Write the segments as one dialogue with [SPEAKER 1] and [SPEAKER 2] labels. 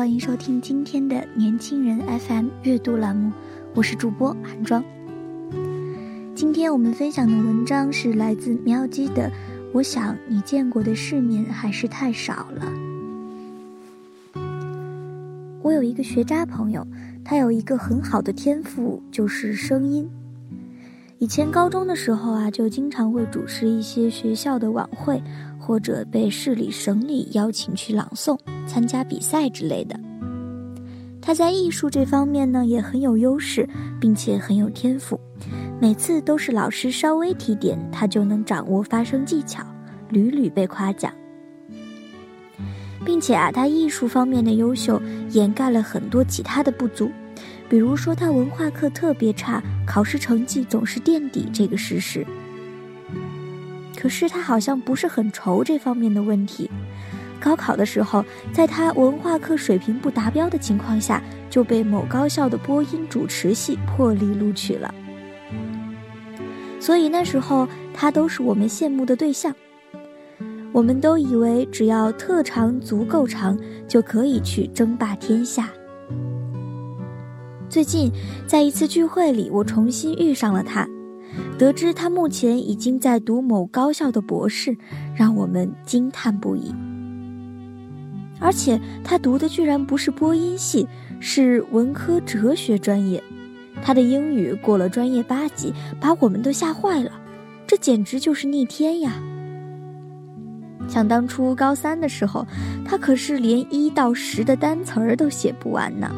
[SPEAKER 1] 欢迎收听今天的年轻人 FM 阅读栏目，我是主播韩庄。今天我们分享的文章是来自喵姬的《我想你见过的世面还是太少了》。我有一个学渣朋友，他有一个很好的天赋，就是声音。以前高中的时候啊，就经常会主持一些学校的晚会。或者被市里、省里邀请去朗诵、参加比赛之类的。他在艺术这方面呢也很有优势，并且很有天赋。每次都是老师稍微提点，他就能掌握发声技巧，屡屡被夸奖。并且啊，他艺术方面的优秀掩盖了很多其他的不足，比如说他文化课特别差，考试成绩总是垫底这个事实。可是他好像不是很愁这方面的问题。高考的时候，在他文化课水平不达标的情况下，就被某高校的播音主持系破例录取了。所以那时候他都是我们羡慕的对象。我们都以为只要特长足够长，就可以去争霸天下。最近在一次聚会里，我重新遇上了他。得知他目前已经在读某高校的博士，让我们惊叹不已。而且他读的居然不是播音系，是文科哲学专业。他的英语过了专业八级，把我们都吓坏了。这简直就是逆天呀！想当初高三的时候，他可是连一到十的单词儿都写不完呢。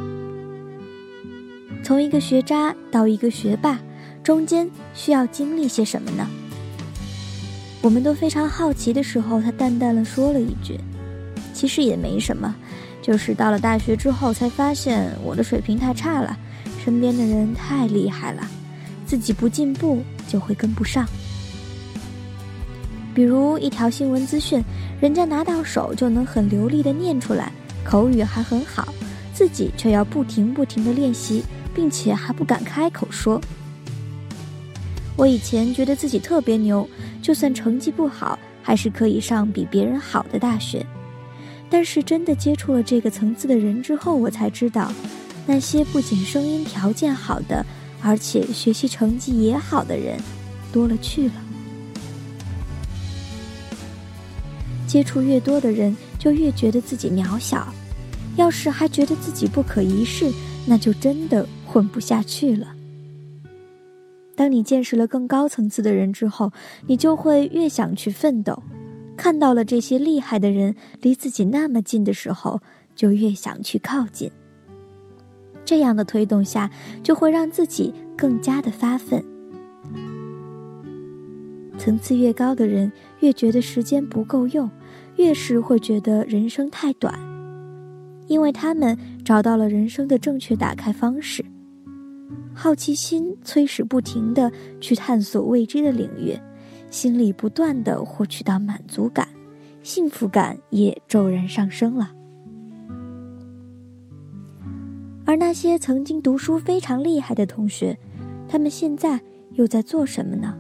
[SPEAKER 1] 从一个学渣到一个学霸。中间需要经历些什么呢？我们都非常好奇的时候，他淡淡的说了一句：“其实也没什么，就是到了大学之后才发现我的水平太差了，身边的人太厉害了，自己不进步就会跟不上。比如一条新闻资讯，人家拿到手就能很流利的念出来，口语还很好，自己却要不停不停的练习，并且还不敢开口说。”我以前觉得自己特别牛，就算成绩不好，还是可以上比别人好的大学。但是真的接触了这个层次的人之后，我才知道，那些不仅声音条件好的，而且学习成绩也好的人，多了去了。接触越多的人，就越觉得自己渺小。要是还觉得自己不可一世，那就真的混不下去了。当你见识了更高层次的人之后，你就会越想去奋斗；看到了这些厉害的人离自己那么近的时候，就越想去靠近。这样的推动下，就会让自己更加的发奋。层次越高的人，越觉得时间不够用，越是会觉得人生太短，因为他们找到了人生的正确打开方式。好奇心催使不停的去探索未知的领域，心里不断的获取到满足感，幸福感也骤然上升了。而那些曾经读书非常厉害的同学，他们现在又在做什么呢？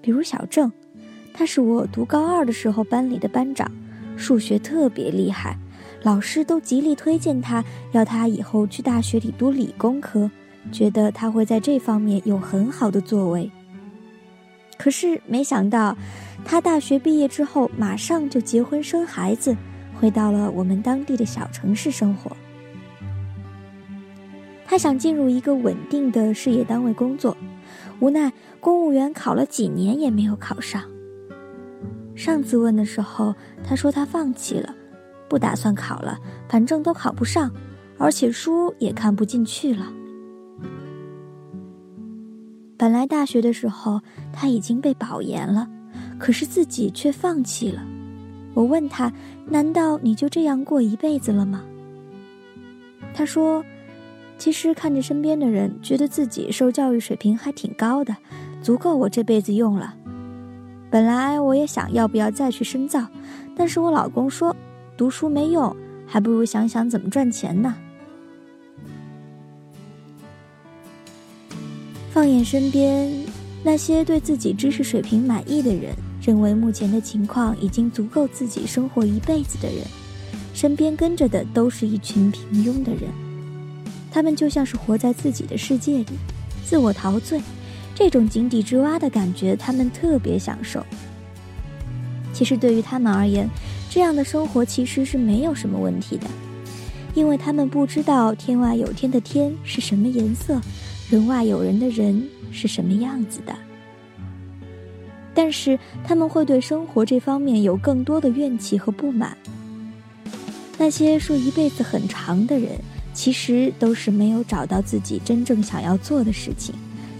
[SPEAKER 1] 比如小郑，他是我读高二的时候班里的班长，数学特别厉害。老师都极力推荐他，要他以后去大学里读理工科，觉得他会在这方面有很好的作为。可是没想到，他大学毕业之后马上就结婚生孩子，回到了我们当地的小城市生活。他想进入一个稳定的事业单位工作，无奈公务员考了几年也没有考上。上次问的时候，他说他放弃了。不打算考了，反正都考不上，而且书也看不进去了。本来大学的时候他已经被保研了，可是自己却放弃了。我问他：“难道你就这样过一辈子了吗？”他说：“其实看着身边的人，觉得自己受教育水平还挺高的，足够我这辈子用了。本来我也想要不要再去深造，但是我老公说，读书没用，还不如想想怎么赚钱呢。”放眼身边，那些对自己知识水平满意的人。认为目前的情况已经足够自己生活一辈子的人，身边跟着的都是一群平庸的人。他们就像是活在自己的世界里，自我陶醉，这种井底之蛙的感觉，他们特别享受。其实对于他们而言，这样的生活其实是没有什么问题的，因为他们不知道天外有天的天是什么颜色，人外有人的人是什么样子的。但是他们会对生活这方面有更多的怨气和不满。那些说一辈子很长的人，其实都是没有找到自己真正想要做的事情，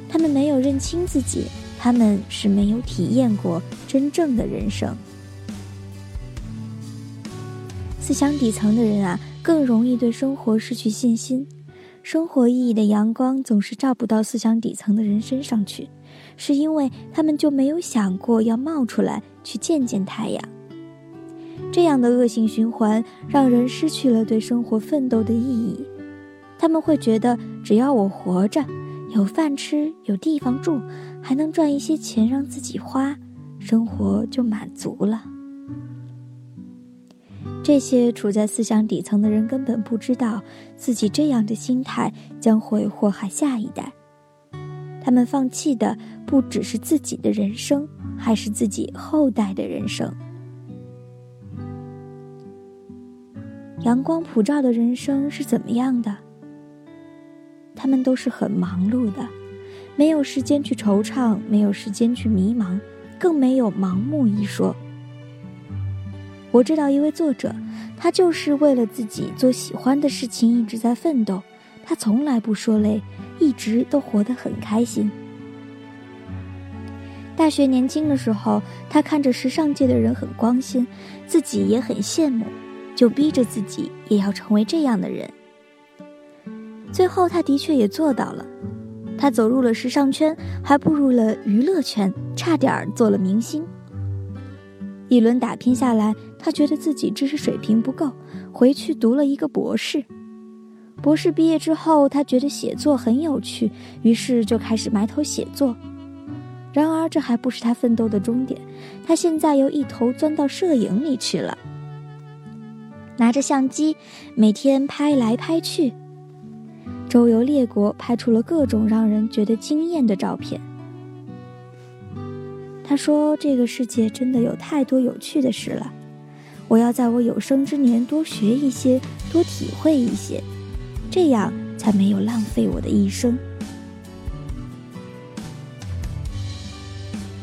[SPEAKER 1] 他们没有认清自己，他们是没有体验过真正的人生。思想底层的人啊，更容易对生活失去信心，生活意义的阳光总是照不到思想底层的人身上去。是因为他们就没有想过要冒出来去见见太阳。这样的恶性循环让人失去了对生活奋斗的意义。他们会觉得，只要我活着，有饭吃，有地方住，还能赚一些钱让自己花，生活就满足了。这些处在思想底层的人根本不知道，自己这样的心态将会祸害下一代。他们放弃的不只是自己的人生，还是自己后代的人生。阳光普照的人生是怎么样的？他们都是很忙碌的，没有时间去惆怅，没有时间去迷茫，更没有盲目一说。我知道一位作者，他就是为了自己做喜欢的事情一直在奋斗，他从来不说累。一直都活得很开心。大学年轻的时候，他看着时尚界的人很光鲜，自己也很羡慕，就逼着自己也要成为这样的人。最后，他的确也做到了。他走入了时尚圈，还步入了娱乐圈，差点儿做了明星。一轮打拼下来，他觉得自己知识水平不够，回去读了一个博士。博士毕业之后，他觉得写作很有趣，于是就开始埋头写作。然而，这还不是他奋斗的终点。他现在又一头钻到摄影里去了，拿着相机，每天拍来拍去，周游列国，拍出了各种让人觉得惊艳的照片。他说：“这个世界真的有太多有趣的事了，我要在我有生之年多学一些，多体会一些。”这样才没有浪费我的一生。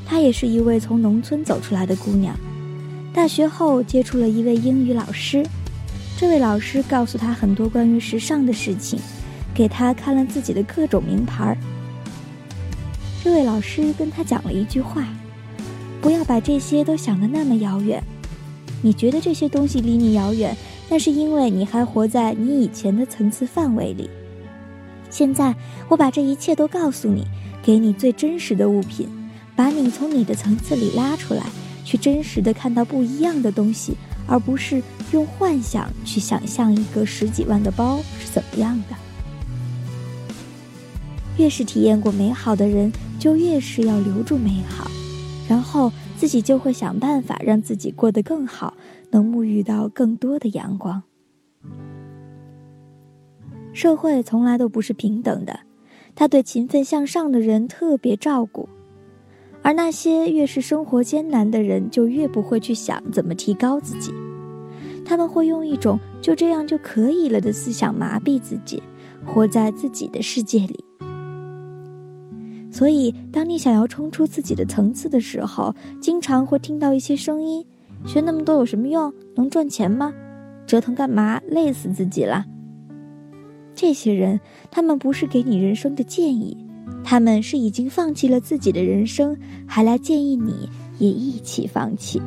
[SPEAKER 1] 她也是一位从农村走出来的姑娘，大学后接触了一位英语老师，这位老师告诉她很多关于时尚的事情，给她看了自己的各种名牌儿。这位老师跟她讲了一句话：“不要把这些都想得那么遥远，你觉得这些东西离你遥远。”那是因为你还活在你以前的层次范围里。现在我把这一切都告诉你，给你最真实的物品，把你从你的层次里拉出来，去真实的看到不一样的东西，而不是用幻想去想象一个十几万的包是怎么样的。越是体验过美好的人，就越是要留住美好，然后自己就会想办法让自己过得更好。能沐浴到更多的阳光。社会从来都不是平等的，他对勤奋向上的人特别照顾，而那些越是生活艰难的人，就越不会去想怎么提高自己。他们会用一种就这样就可以了的思想麻痹自己，活在自己的世界里。所以，当你想要冲出自己的层次的时候，经常会听到一些声音。学那么多有什么用？能赚钱吗？折腾干嘛？累死自己了。这些人，他们不是给你人生的建议，他们是已经放弃了自己的人生，还来建议你也一起放弃。